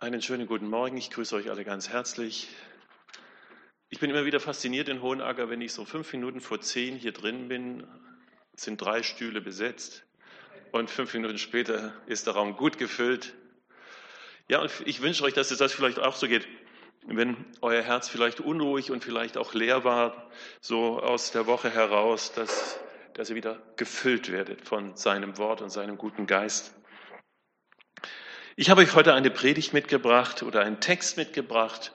Einen schönen guten Morgen. Ich grüße euch alle ganz herzlich. Ich bin immer wieder fasziniert in Hohenacker, wenn ich so fünf Minuten vor zehn hier drin bin, sind drei Stühle besetzt und fünf Minuten später ist der Raum gut gefüllt. Ja, und ich wünsche euch, dass es das vielleicht auch so geht, wenn euer Herz vielleicht unruhig und vielleicht auch leer war, so aus der Woche heraus, dass, dass ihr wieder gefüllt werdet von seinem Wort und seinem guten Geist. Ich habe euch heute eine Predigt mitgebracht oder einen Text mitgebracht,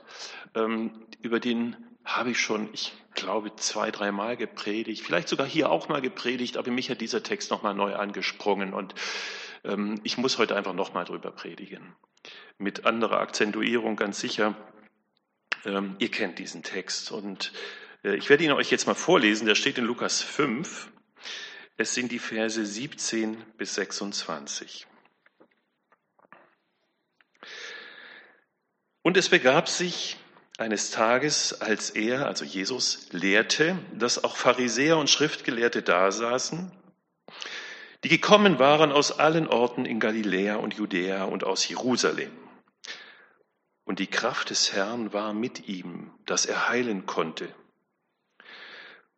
ähm, über den habe ich schon, ich glaube, zwei, dreimal gepredigt, vielleicht sogar hier auch mal gepredigt, aber mich hat dieser Text nochmal neu angesprungen und ähm, ich muss heute einfach nochmal drüber predigen. Mit anderer Akzentuierung ganz sicher. Ähm, ihr kennt diesen Text und äh, ich werde ihn euch jetzt mal vorlesen. Der steht in Lukas 5. Es sind die Verse 17 bis 26. Und es begab sich eines Tages, als er, also Jesus, lehrte, dass auch Pharisäer und Schriftgelehrte dasaßen, die gekommen waren aus allen Orten in Galiläa und Judäa und aus Jerusalem. Und die Kraft des Herrn war mit ihm, dass er heilen konnte.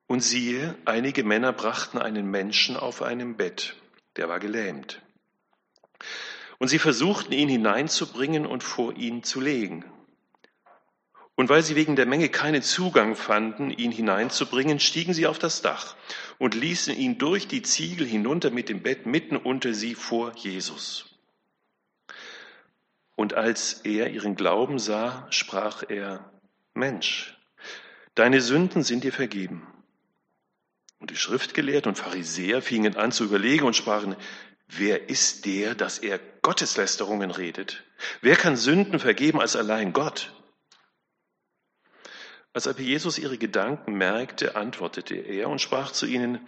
Und siehe, einige Männer brachten einen Menschen auf einem Bett, der war gelähmt. Und sie versuchten ihn hineinzubringen und vor ihn zu legen. Und weil sie wegen der Menge keinen Zugang fanden, ihn hineinzubringen, stiegen sie auf das Dach und ließen ihn durch die Ziegel hinunter mit dem Bett mitten unter sie vor Jesus. Und als er ihren Glauben sah, sprach er, Mensch, deine Sünden sind dir vergeben. Und die Schriftgelehrten und Pharisäer fingen an zu überlegen und sprachen, Wer ist der, dass er Gotteslästerungen redet? Wer kann Sünden vergeben als allein Gott? Als aber Jesus ihre Gedanken merkte, antwortete er und sprach zu ihnen,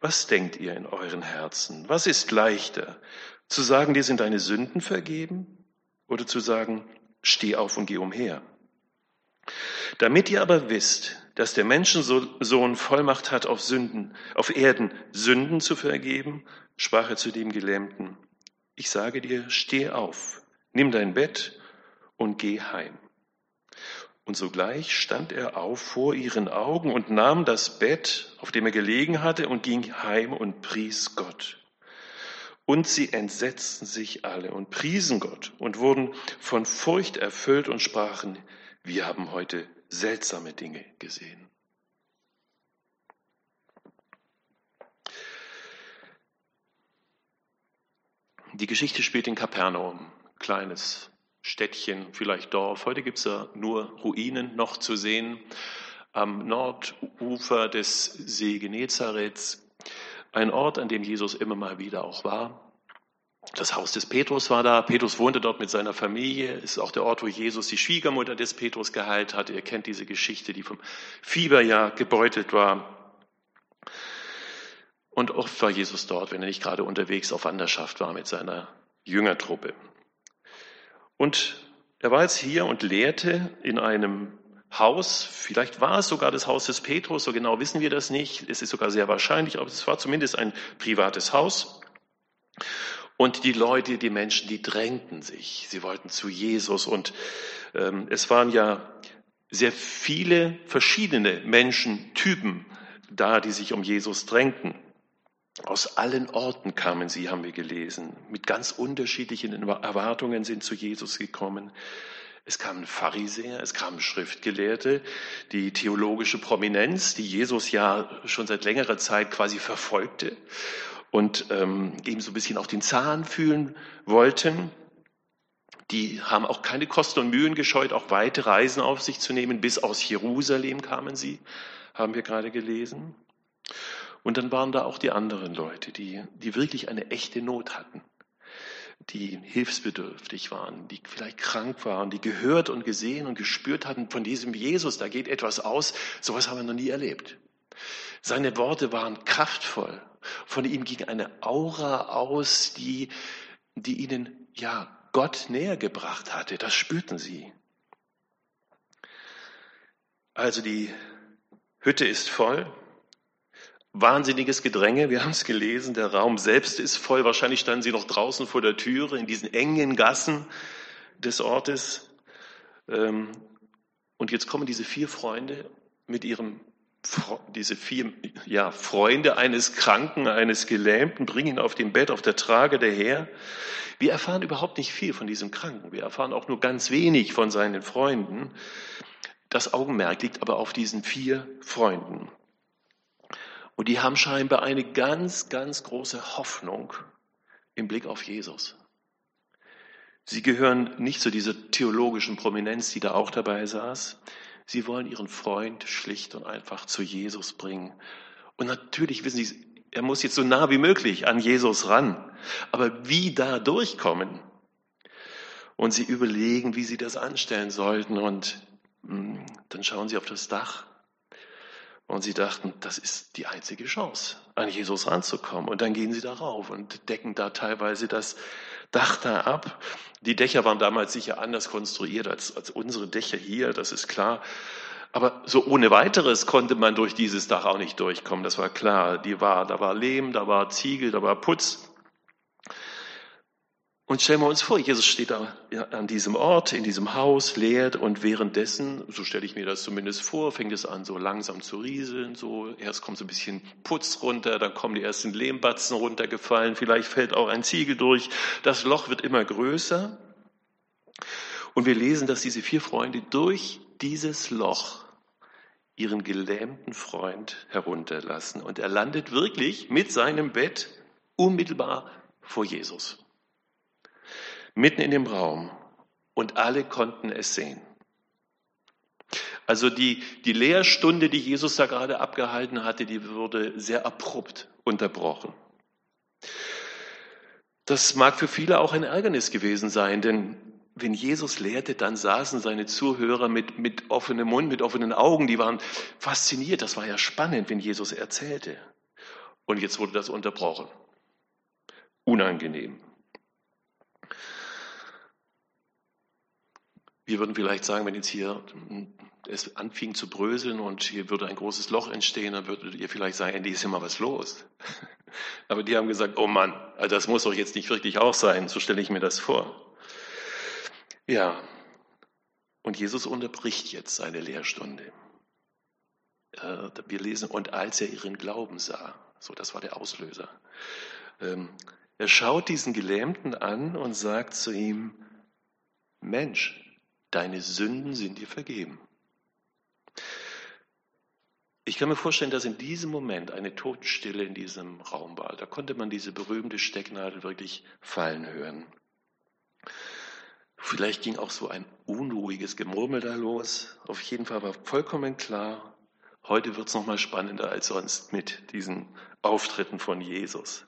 was denkt ihr in euren Herzen? Was ist leichter, zu sagen, dir sind deine Sünden vergeben oder zu sagen, steh auf und geh umher? Damit ihr aber wisst, dass der Menschensohn Vollmacht hat, auf Sünden, auf Erden Sünden zu vergeben, sprach er zu dem Gelähmten, ich sage dir, steh auf, nimm dein Bett und geh heim. Und sogleich stand er auf vor ihren Augen und nahm das Bett, auf dem er gelegen hatte, und ging heim und pries Gott. Und sie entsetzten sich alle und priesen Gott und wurden von Furcht erfüllt und sprachen, wir haben heute seltsame Dinge gesehen. Die Geschichte spielt in Kapernaum, kleines Städtchen, vielleicht Dorf. Heute gibt es ja nur Ruinen noch zu sehen. Am Nordufer des See Genezareth, ein Ort, an dem Jesus immer mal wieder auch war. Das Haus des Petrus war da. Petrus wohnte dort mit seiner Familie. Ist auch der Ort, wo Jesus die Schwiegermutter des Petrus geheilt hat. Ihr kennt diese Geschichte, die vom Fieber ja gebeutelt war. Und oft war Jesus dort, wenn er nicht gerade unterwegs auf Wanderschaft war mit seiner Jüngertruppe. Und er war jetzt hier und lehrte in einem Haus, vielleicht war es sogar das Haus des Petrus, so genau wissen wir das nicht, es ist sogar sehr wahrscheinlich, aber es war zumindest ein privates Haus. Und die Leute, die Menschen, die drängten sich, sie wollten zu Jesus und ähm, es waren ja sehr viele verschiedene Menschentypen da, die sich um Jesus drängten. Aus allen Orten kamen sie, haben wir gelesen. Mit ganz unterschiedlichen Erwartungen sind zu Jesus gekommen. Es kamen Pharisäer, es kamen Schriftgelehrte, die theologische Prominenz, die Jesus ja schon seit längerer Zeit quasi verfolgte und ähm, ihm so ein bisschen auf den Zahn fühlen wollten. Die haben auch keine Kosten und Mühen gescheut, auch weite Reisen auf sich zu nehmen. Bis aus Jerusalem kamen sie, haben wir gerade gelesen. Und dann waren da auch die anderen Leute, die, die wirklich eine echte Not hatten, die hilfsbedürftig waren, die vielleicht krank waren, die gehört und gesehen und gespürt hatten von diesem Jesus, da geht etwas aus, sowas haben wir noch nie erlebt. Seine Worte waren kraftvoll. Von ihm ging eine Aura aus, die, die ihnen, ja, Gott näher gebracht hatte. Das spürten sie. Also die Hütte ist voll. Wahnsinniges Gedränge, wir haben es gelesen, der Raum selbst ist voll. Wahrscheinlich standen sie noch draußen vor der Türe in diesen engen Gassen. des Ortes. Ähm, und jetzt kommen diese vier Freunde mit ihrem diese vier ja, Freunde eines Kranken, eines Gelähmten, bringen ihn auf dem Bett, auf der Trage daher. Wir erfahren überhaupt nicht viel von diesem Kranken. Wir erfahren auch nur ganz wenig von seinen Freunden. Das Augenmerk liegt aber auf diesen vier Freunden. Und die haben scheinbar eine ganz, ganz große Hoffnung im Blick auf Jesus. Sie gehören nicht zu dieser theologischen Prominenz, die da auch dabei saß. Sie wollen ihren Freund schlicht und einfach zu Jesus bringen. Und natürlich wissen Sie, er muss jetzt so nah wie möglich an Jesus ran. Aber wie da durchkommen? Und sie überlegen, wie sie das anstellen sollten. Und hm, dann schauen sie auf das Dach. Und sie dachten, das ist die einzige Chance, an Jesus ranzukommen. Und dann gehen sie darauf und decken da teilweise das Dach da ab. Die Dächer waren damals sicher anders konstruiert als, als unsere Dächer hier, das ist klar. Aber so ohne weiteres konnte man durch dieses Dach auch nicht durchkommen, das war klar. Die war, da war Lehm, da war Ziegel, da war Putz. Und stellen wir uns vor, Jesus steht da an diesem Ort, in diesem Haus, lehrt und währenddessen, so stelle ich mir das zumindest vor, fängt es an, so langsam zu rieseln, so, erst kommt so ein bisschen Putz runter, dann kommen die ersten Lehmbatzen runtergefallen, vielleicht fällt auch ein Ziegel durch, das Loch wird immer größer. Und wir lesen, dass diese vier Freunde durch dieses Loch ihren gelähmten Freund herunterlassen und er landet wirklich mit seinem Bett unmittelbar vor Jesus mitten in dem Raum und alle konnten es sehen. Also die, die Lehrstunde, die Jesus da gerade abgehalten hatte, die wurde sehr abrupt unterbrochen. Das mag für viele auch ein Ärgernis gewesen sein, denn wenn Jesus lehrte, dann saßen seine Zuhörer mit, mit offenem Mund, mit offenen Augen, die waren fasziniert. Das war ja spannend, wenn Jesus erzählte. Und jetzt wurde das unterbrochen. Unangenehm. Wir würden vielleicht sagen, wenn jetzt hier es anfing zu bröseln und hier würde ein großes Loch entstehen, dann würdet ihr vielleicht sagen, endlich ist hier mal was los. Aber die haben gesagt, oh Mann, also das muss doch jetzt nicht wirklich auch sein, so stelle ich mir das vor. Ja, und Jesus unterbricht jetzt seine Lehrstunde. Äh, wir lesen, und als er ihren Glauben sah, so das war der Auslöser. Ähm, er schaut diesen Gelähmten an und sagt zu ihm, Mensch, deine Sünden sind dir vergeben. Ich kann mir vorstellen, dass in diesem Moment eine Totenstille in diesem Raum war. Da konnte man diese berühmte Stecknadel wirklich fallen hören. Vielleicht ging auch so ein unruhiges Gemurmel da los. Auf jeden Fall war vollkommen klar, heute wird es nochmal spannender als sonst mit diesen Auftritten von Jesus.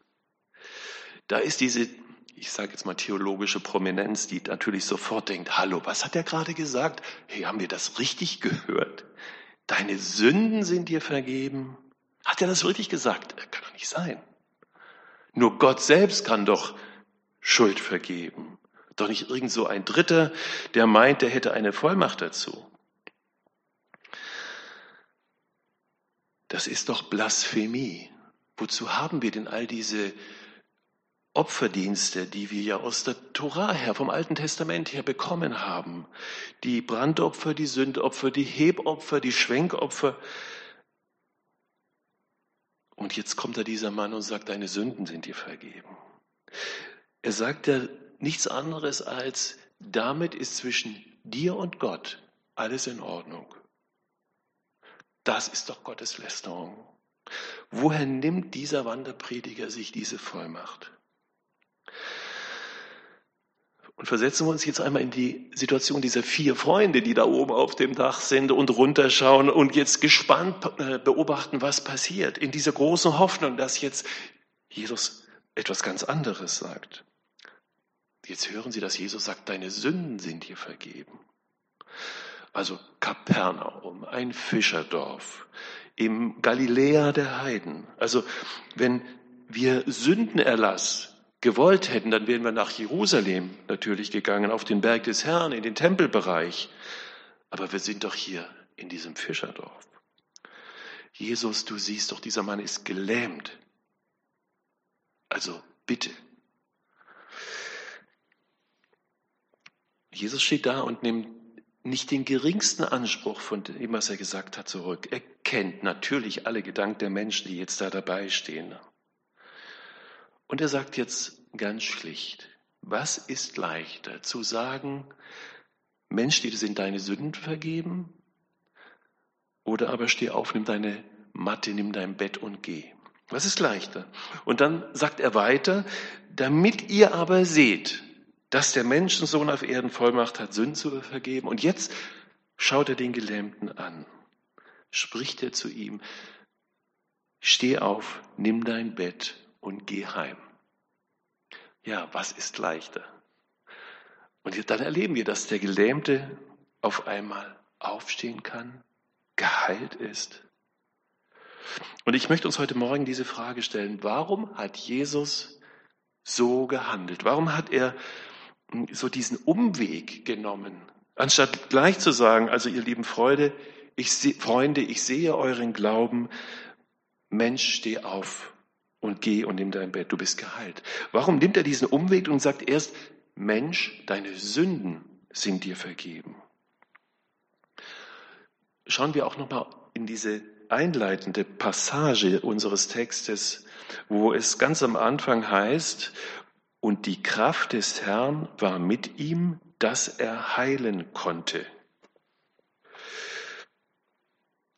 Da ist diese ich sage jetzt mal theologische Prominenz, die natürlich sofort denkt, hallo, was hat er gerade gesagt? Hey, haben wir das richtig gehört? Deine Sünden sind dir vergeben. Hat er das wirklich gesagt? Kann doch nicht sein. Nur Gott selbst kann doch Schuld vergeben. Doch nicht irgend so ein Dritter, der meint, der hätte eine Vollmacht dazu. Das ist doch Blasphemie. Wozu haben wir denn all diese Opferdienste, die wir ja aus der Tora her, vom Alten Testament her bekommen haben. Die Brandopfer, die Sündopfer, die Hebopfer, die Schwenkopfer. Und jetzt kommt da dieser Mann und sagt, deine Sünden sind dir vergeben. Er sagt ja nichts anderes als, damit ist zwischen dir und Gott alles in Ordnung. Das ist doch Gottes Lästerung. Woher nimmt dieser Wanderprediger sich diese Vollmacht? Und versetzen wir uns jetzt einmal in die Situation dieser vier Freunde, die da oben auf dem Dach sind und runterschauen und jetzt gespannt äh, beobachten, was passiert. In dieser großen Hoffnung, dass jetzt Jesus etwas ganz anderes sagt. Jetzt hören Sie, dass Jesus sagt, deine Sünden sind dir vergeben. Also Kapernaum, ein Fischerdorf im Galiläa der Heiden. Also wenn wir Sündenerlass gewollt hätten, dann wären wir nach Jerusalem natürlich gegangen, auf den Berg des Herrn, in den Tempelbereich. Aber wir sind doch hier in diesem Fischerdorf. Jesus, du siehst doch, dieser Mann ist gelähmt. Also bitte. Jesus steht da und nimmt nicht den geringsten Anspruch von dem, was er gesagt hat, zurück. Er kennt natürlich alle Gedanken der Menschen, die jetzt da dabei stehen. Und er sagt jetzt ganz schlicht, was ist leichter zu sagen, Mensch, dir sind deine Sünden vergeben? Oder aber steh auf, nimm deine Matte, nimm dein Bett und geh. Was ist leichter? Und dann sagt er weiter, damit ihr aber seht, dass der Menschensohn auf Erden Vollmacht hat, Sünden zu vergeben. Und jetzt schaut er den Gelähmten an, spricht er zu ihm, steh auf, nimm dein Bett und geh heim. Ja, was ist leichter? Und dann erleben wir, dass der Gelähmte auf einmal aufstehen kann, geheilt ist. Und ich möchte uns heute Morgen diese Frage stellen, warum hat Jesus so gehandelt? Warum hat er so diesen Umweg genommen, anstatt gleich zu sagen, also ihr lieben Freude, ich Freunde, ich sehe euren Glauben, Mensch, steh auf und geh und nimm dein Bett, du bist geheilt. Warum nimmt er diesen Umweg und sagt erst, Mensch, deine Sünden sind dir vergeben? Schauen wir auch nochmal in diese einleitende Passage unseres Textes, wo es ganz am Anfang heißt, und die Kraft des Herrn war mit ihm, dass er heilen konnte.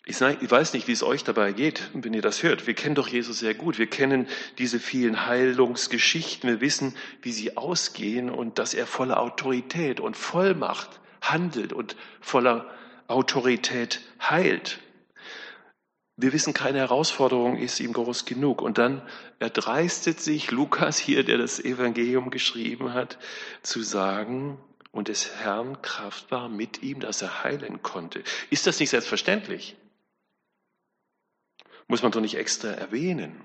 Ich, weiß nicht, wie es euch dabei geht, wenn ihr das hört. Wir kennen doch Jesus sehr gut. Wir kennen diese vielen Heilungsgeschichten. Wir wissen, wie sie ausgehen und dass er voller Autorität und Vollmacht handelt und voller Autorität heilt. Wir wissen, keine Herausforderung ist ihm groß genug. Und dann erdreistet sich Lukas hier, der das Evangelium geschrieben hat, zu sagen, und des Herrn Kraft war mit ihm, dass er heilen konnte. Ist das nicht selbstverständlich? Muss man doch nicht extra erwähnen.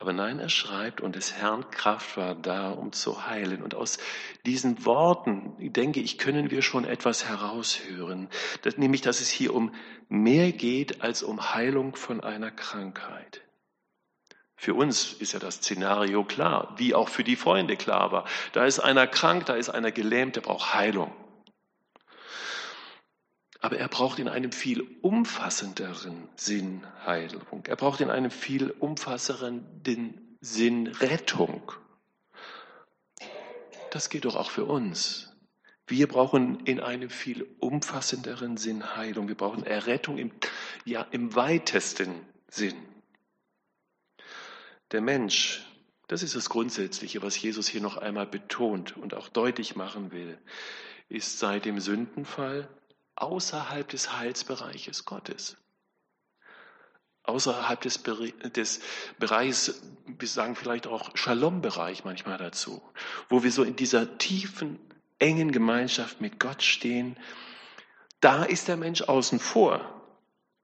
Aber nein, er schreibt, und des Herrn Kraft war da, um zu heilen. Und aus diesen Worten, denke ich, können wir schon etwas heraushören. Das, nämlich, dass es hier um mehr geht als um Heilung von einer Krankheit. Für uns ist ja das Szenario klar, wie auch für die Freunde klar war. Da ist einer krank, da ist einer gelähmt, der braucht Heilung. Aber er braucht in einem viel umfassenderen Sinn Heilung. Er braucht in einem viel umfassenderen Sinn Rettung. Das geht doch auch für uns. Wir brauchen in einem viel umfassenderen Sinn Heilung. Wir brauchen Errettung im, ja, im weitesten Sinn. Der Mensch, das ist das Grundsätzliche, was Jesus hier noch einmal betont und auch deutlich machen will, ist seit dem Sündenfall außerhalb des Heilsbereiches Gottes. Außerhalb des, des Bereichs, wir sagen vielleicht auch Shalom-Bereich manchmal dazu, wo wir so in dieser tiefen, engen Gemeinschaft mit Gott stehen, da ist der Mensch außen vor.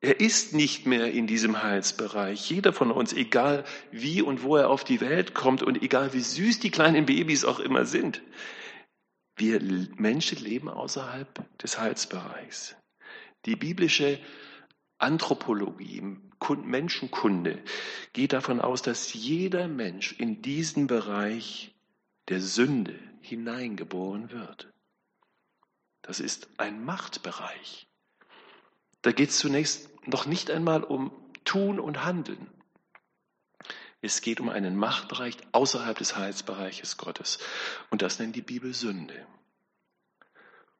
Er ist nicht mehr in diesem Heilsbereich. Jeder von uns, egal wie und wo er auf die Welt kommt und egal wie süß die kleinen Babys auch immer sind, wir Menschen leben außerhalb des Heilsbereichs. Die biblische Anthropologie, Menschenkunde geht davon aus, dass jeder Mensch in diesen Bereich der Sünde hineingeboren wird. Das ist ein Machtbereich. Da geht es zunächst noch nicht einmal um Tun und Handeln. Es geht um einen Machtbereich außerhalb des Heilsbereiches Gottes. Und das nennt die Bibel Sünde.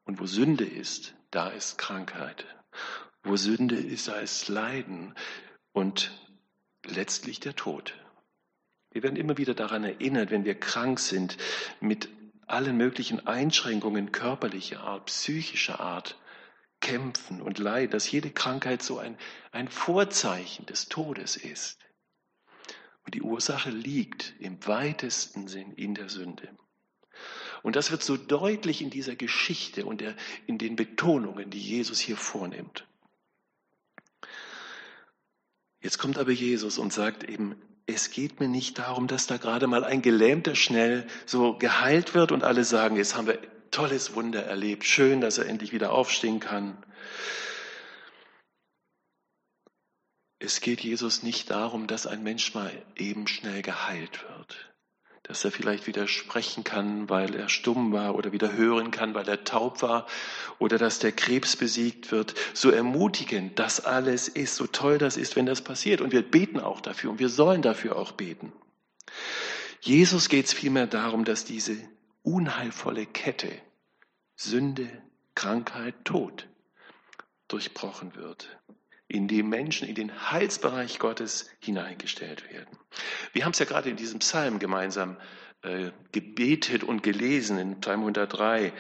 Und wo Sünde ist, da ist Krankheit. Wo Sünde ist, da ist Leiden und letztlich der Tod. Wir werden immer wieder daran erinnert, wenn wir krank sind, mit allen möglichen Einschränkungen körperlicher Art, psychischer Art, kämpfen und leiden, dass jede Krankheit so ein, ein Vorzeichen des Todes ist. Und die Ursache liegt im weitesten Sinn in der Sünde. Und das wird so deutlich in dieser Geschichte und der, in den Betonungen, die Jesus hier vornimmt. Jetzt kommt aber Jesus und sagt eben, es geht mir nicht darum, dass da gerade mal ein Gelähmter schnell so geheilt wird und alle sagen, jetzt haben wir tolles Wunder erlebt, schön, dass er endlich wieder aufstehen kann. Es geht Jesus nicht darum, dass ein Mensch mal eben schnell geheilt wird. dass er vielleicht wieder sprechen kann, weil er stumm war oder wieder hören kann, weil er taub war oder dass der Krebs besiegt wird. So ermutigend das alles ist, so toll das ist, wenn das passiert. Und wir beten auch dafür und wir sollen dafür auch beten. Jesus geht es vielmehr darum, dass diese unheilvolle Kette Sünde, Krankheit, Tod durchbrochen wird in die Menschen in den Heilsbereich Gottes hineingestellt werden. Wir haben es ja gerade in diesem Psalm gemeinsam äh, gebetet und gelesen, in Psalm 103.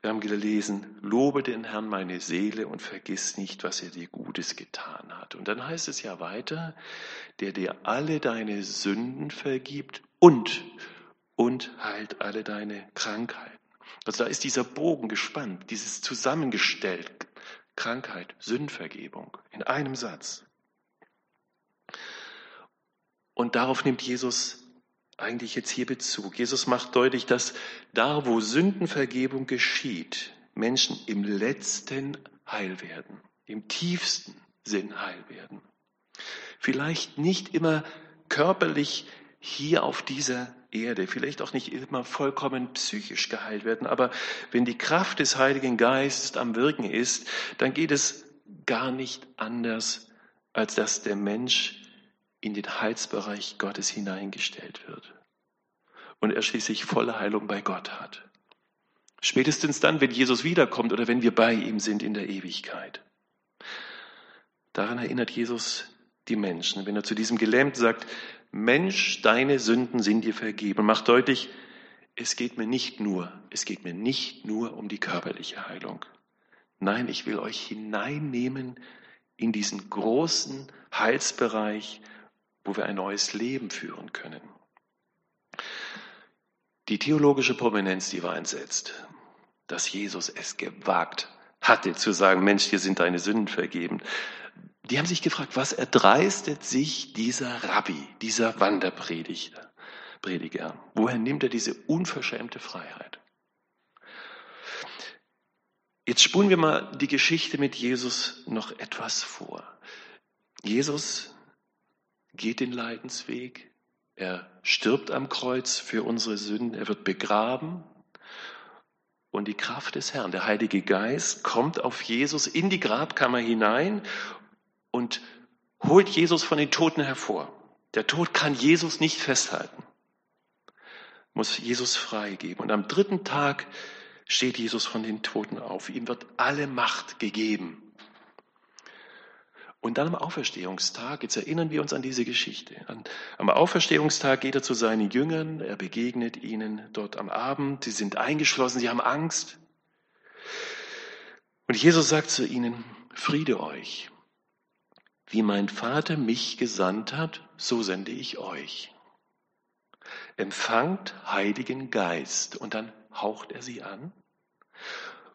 Wir haben gelesen, lobe den Herrn meine Seele und vergiss nicht, was er dir Gutes getan hat. Und dann heißt es ja weiter, der dir alle deine Sünden vergibt und, und heilt alle deine Krankheiten. Also da ist dieser Bogen gespannt, dieses zusammengestellt, Krankheit, Sündvergebung in einem Satz. Und darauf nimmt Jesus eigentlich jetzt hier Bezug. Jesus macht deutlich, dass da, wo Sündenvergebung geschieht, Menschen im letzten heil werden, im tiefsten Sinn heil werden. Vielleicht nicht immer körperlich hier auf dieser Erde, vielleicht auch nicht immer vollkommen psychisch geheilt werden, aber wenn die Kraft des Heiligen Geistes am Wirken ist, dann geht es gar nicht anders, als dass der Mensch in den Heilsbereich Gottes hineingestellt wird und er schließlich volle Heilung bei Gott hat. Spätestens dann, wenn Jesus wiederkommt oder wenn wir bei ihm sind in der Ewigkeit. Daran erinnert Jesus die Menschen, wenn er zu diesem Gelähmten sagt, Mensch, deine Sünden sind dir vergeben. Macht deutlich, es geht mir nicht nur, es geht mir nicht nur um die körperliche Heilung. Nein, ich will euch hineinnehmen in diesen großen Heilsbereich, wo wir ein neues Leben führen können. Die theologische Prominenz, die war entsetzt, dass Jesus es gewagt hatte zu sagen, Mensch, dir sind deine Sünden vergeben. Die haben sich gefragt, was erdreistet sich dieser Rabbi, dieser Wanderprediger? Prediger? Woher nimmt er diese unverschämte Freiheit? Jetzt spulen wir mal die Geschichte mit Jesus noch etwas vor. Jesus geht den Leidensweg, er stirbt am Kreuz für unsere Sünden, er wird begraben und die Kraft des Herrn, der Heilige Geist, kommt auf Jesus in die Grabkammer hinein und holt Jesus von den Toten hervor. Der Tod kann Jesus nicht festhalten, muss Jesus freigeben. Und am dritten Tag steht Jesus von den Toten auf. Ihm wird alle Macht gegeben. Und dann am Auferstehungstag, jetzt erinnern wir uns an diese Geschichte. Am Auferstehungstag geht er zu seinen Jüngern, er begegnet ihnen dort am Abend, sie sind eingeschlossen, sie haben Angst. Und Jesus sagt zu ihnen, Friede euch. Wie mein Vater mich gesandt hat, so sende ich euch. Empfangt Heiligen Geist und dann haucht er sie an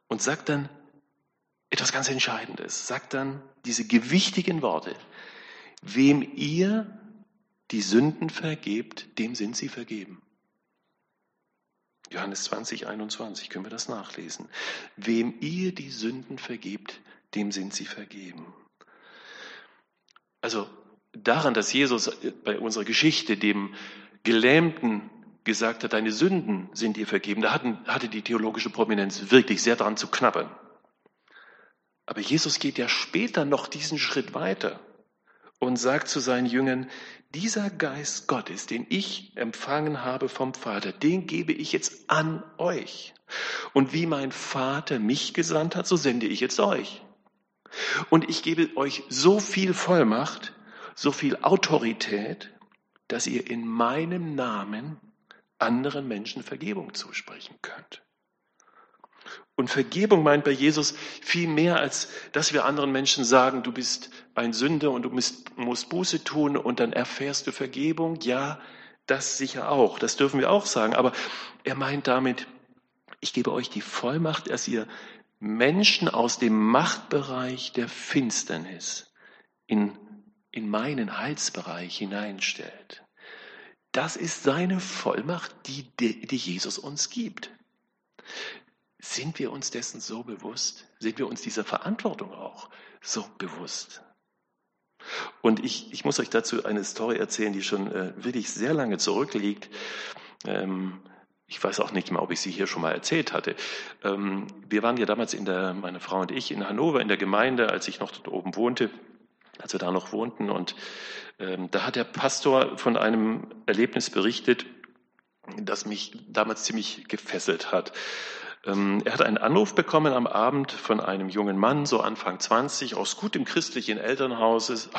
und sagt dann etwas ganz Entscheidendes, sagt dann diese gewichtigen Worte, wem ihr die Sünden vergebt, dem sind sie vergeben. Johannes 20, 21 können wir das nachlesen. Wem ihr die Sünden vergebt, dem sind sie vergeben. Also daran, dass Jesus bei unserer Geschichte dem Gelähmten gesagt hat, deine Sünden sind dir vergeben, da hatten, hatte die theologische Prominenz wirklich sehr daran zu knabbern. Aber Jesus geht ja später noch diesen Schritt weiter und sagt zu seinen Jüngern, dieser Geist Gottes, den ich empfangen habe vom Vater, den gebe ich jetzt an euch. Und wie mein Vater mich gesandt hat, so sende ich jetzt euch. Und ich gebe euch so viel Vollmacht, so viel Autorität, dass ihr in meinem Namen anderen Menschen Vergebung zusprechen könnt. Und Vergebung meint bei Jesus viel mehr, als dass wir anderen Menschen sagen, du bist ein Sünder und du musst, Buße tun und dann erfährst du Vergebung. Ja, das sicher auch, das dürfen wir auch sagen. Aber er meint damit, ich gebe euch die Vollmacht, dass ihr Menschen aus dem Machtbereich der Finsternis in, in meinen Heilsbereich hineinstellt. Das ist seine Vollmacht, die, die Jesus uns gibt. Sind wir uns dessen so bewusst? Sind wir uns dieser Verantwortung auch so bewusst? Und ich, ich muss euch dazu eine Story erzählen, die schon äh, wirklich sehr lange zurückliegt. Ähm, ich weiß auch nicht mehr, ob ich sie hier schon mal erzählt hatte. Ähm, wir waren ja damals in der, meine Frau und ich, in Hannover in der Gemeinde, als ich noch dort oben wohnte, als wir da noch wohnten. Und ähm, da hat der Pastor von einem Erlebnis berichtet, das mich damals ziemlich gefesselt hat. Ähm, er hat einen Anruf bekommen am Abend von einem jungen Mann, so Anfang 20, aus gutem christlichen Elternhaus,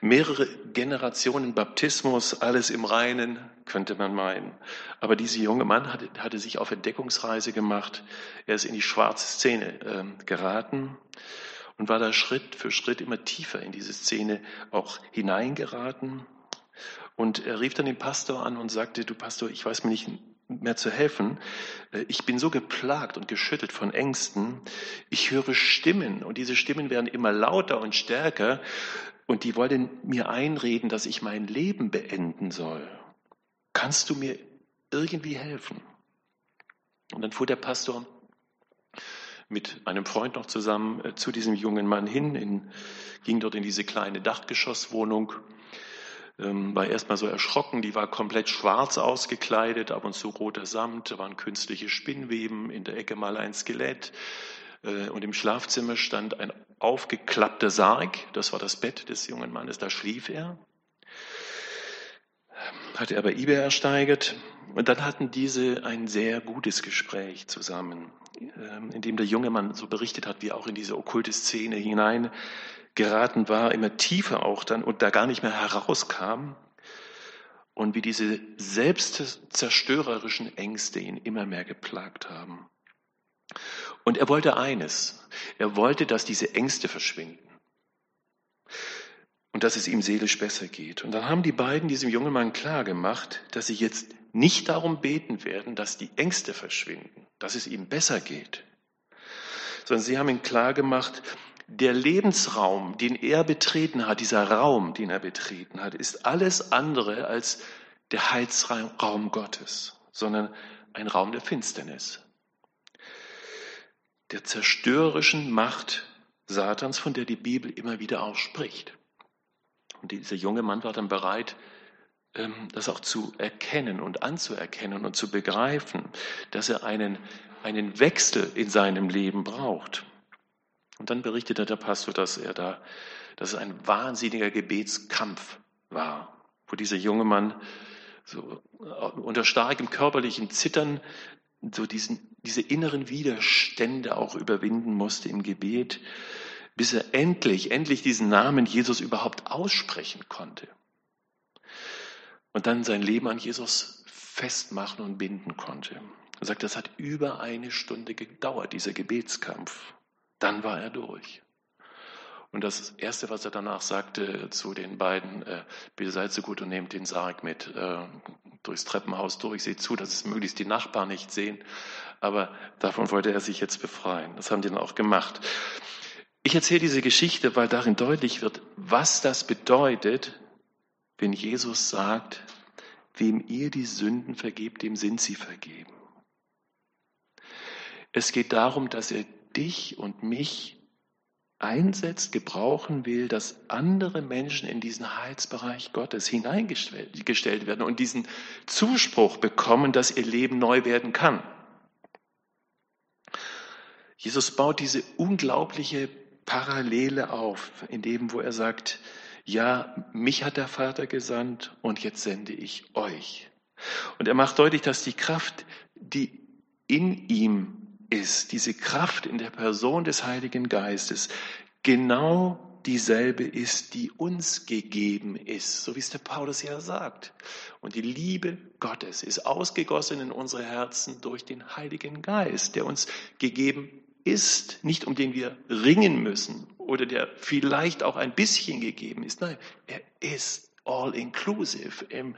mehrere Generationen Baptismus, alles im Reinen, könnte man meinen. Aber dieser junge Mann hatte, hatte sich auf Entdeckungsreise gemacht. Er ist in die schwarze Szene äh, geraten und war da Schritt für Schritt immer tiefer in diese Szene auch hineingeraten. Und er rief dann den Pastor an und sagte, du Pastor, ich weiß mir nicht mehr zu helfen. Äh, ich bin so geplagt und geschüttelt von Ängsten. Ich höre Stimmen und diese Stimmen werden immer lauter und stärker und die wollen mir einreden, dass ich mein Leben beenden soll. Kannst du mir irgendwie helfen? Und dann fuhr der Pastor mit einem Freund noch zusammen äh, zu diesem jungen Mann hin, in, ging dort in diese kleine Dachgeschosswohnung ähm, war erstmal so erschrocken, die war komplett schwarz ausgekleidet, ab und zu roter Samt, da waren künstliche Spinnweben, in der Ecke mal ein Skelett. Äh, und im Schlafzimmer stand ein aufgeklappter Sarg, das war das Bett des jungen Mannes, da schlief er. Hatte er bei eBay ersteigert. Und dann hatten diese ein sehr gutes Gespräch zusammen, ähm, in dem der junge Mann so berichtet hat, wie auch in diese okkulte Szene hinein geraten war, immer tiefer auch dann und da gar nicht mehr herauskam und wie diese selbstzerstörerischen Ängste ihn immer mehr geplagt haben. Und er wollte eines, er wollte, dass diese Ängste verschwinden und dass es ihm seelisch besser geht. Und dann haben die beiden diesem jungen Mann klar gemacht, dass sie jetzt nicht darum beten werden, dass die Ängste verschwinden, dass es ihm besser geht, sondern sie haben ihm klar gemacht, der Lebensraum, den er betreten hat, dieser Raum, den er betreten hat, ist alles andere als der Heilsraum Gottes, sondern ein Raum der Finsternis, der zerstörerischen Macht Satans, von der die Bibel immer wieder auch spricht. Und dieser junge Mann war dann bereit, ähm, das auch zu erkennen und anzuerkennen und zu begreifen, dass er einen, einen Wechsel in seinem Leben braucht. Und dann berichtete der Pastor, dass er da, dass es ein wahnsinniger Gebetskampf war, wo dieser junge Mann so äh, unter starkem körperlichen Zittern so diesen, diese inneren Widerstände auch überwinden musste im Gebet, bis er endlich, endlich diesen Namen Jesus überhaupt aussprechen konnte. Und dann sein Leben an Jesus festmachen und binden konnte. Er sagt, das hat über eine Stunde gedauert, dieser Gebetskampf. Dann war er durch. Und das Erste, was er danach sagte zu den beiden, äh, bitte seid so gut und nehmt den Sarg mit äh, durchs Treppenhaus durch, seht zu, dass es möglichst die Nachbarn nicht sehen. Aber davon wollte er sich jetzt befreien. Das haben die dann auch gemacht. Ich erzähle diese Geschichte, weil darin deutlich wird, was das bedeutet, wenn Jesus sagt, wem ihr die Sünden vergebt, dem sind sie vergeben. Es geht darum, dass er dich und mich einsetzt, gebrauchen will, dass andere Menschen in diesen Heilsbereich Gottes hineingestellt werden und diesen Zuspruch bekommen, dass ihr Leben neu werden kann. Jesus baut diese unglaubliche Parallele auf, in dem, wo er sagt, ja, mich hat der Vater gesandt und jetzt sende ich euch. Und er macht deutlich, dass die Kraft, die in ihm ist, diese Kraft in der Person des Heiligen Geistes, genau dieselbe ist, die uns gegeben ist, so wie es der Paulus ja sagt. Und die Liebe Gottes ist ausgegossen in unsere Herzen durch den Heiligen Geist, der uns gegeben ist, nicht um den wir ringen müssen oder der vielleicht auch ein bisschen gegeben ist. Nein, er ist all inclusive im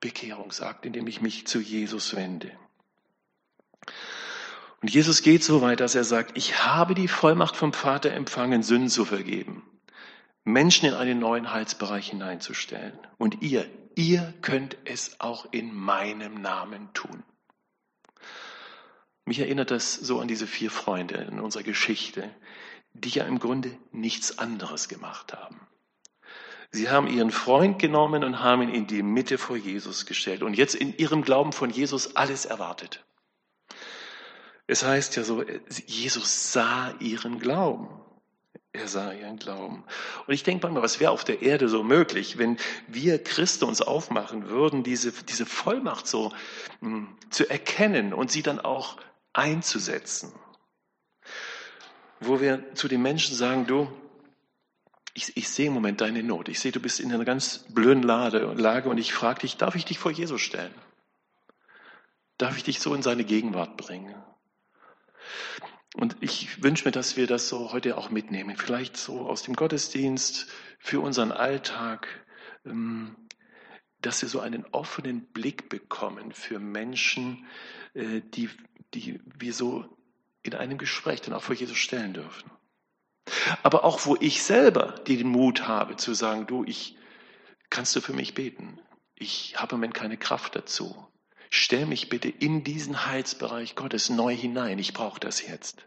Bekehrungsakt, in dem ich mich zu Jesus wende. Und Jesus geht so weit, dass er sagt, ich habe die Vollmacht vom Vater empfangen, Sünden zu vergeben, Menschen in einen neuen Heilsbereich hineinzustellen. Und ihr, ihr könnt es auch in meinem Namen tun. Mich erinnert das so an diese vier Freunde in unserer Geschichte, die ja im Grunde nichts anderes gemacht haben. Sie haben ihren Freund genommen und haben ihn in die Mitte vor Jesus gestellt und jetzt in ihrem Glauben von Jesus alles erwartet. Es heißt ja so, Jesus sah ihren Glauben. Er sah ihren Glauben. Und ich denke manchmal, was wäre auf der Erde so möglich, wenn wir Christen uns aufmachen würden, diese, diese Vollmacht so mh, hm, zu erkennen und sie dann auch einzusetzen. Wo wir zu den Menschen sagen, du, ich, ich sehe im Moment deine Not. Ich sehe, du bist in einer ganz blöden Lage und ich frage dich, darf ich dich vor Jesus stellen? Darf ich dich so in seine Gegenwart bringen? Und ich wünsche mir, dass wir das so heute auch mitnehmen. Vielleicht so aus dem Gottesdienst für unseren Alltag, ähm, dass wir so einen offenen Blick bekommen für Menschen, äh, die, die wir so in einem Gespräch dann auch vor Jesus stellen dürfen. Aber auch wo ich selber den Mut habe zu sagen, du, ich, kannst du für mich beten? Ich habe im Moment keine Kraft dazu. Stell mich bitte in diesen Heilsbereich Gottes neu hinein. Ich brauche das jetzt.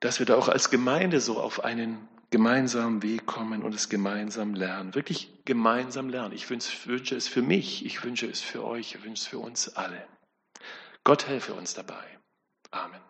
Dass wir da auch als Gemeinde so auf einen gemeinsamen Weg kommen und es gemeinsam lernen. Wirklich gemeinsam lernen. Ich wünsche es für mich, ich wünsche es für euch, ich wünsche es für uns alle. Gott helfe uns dabei. Amen.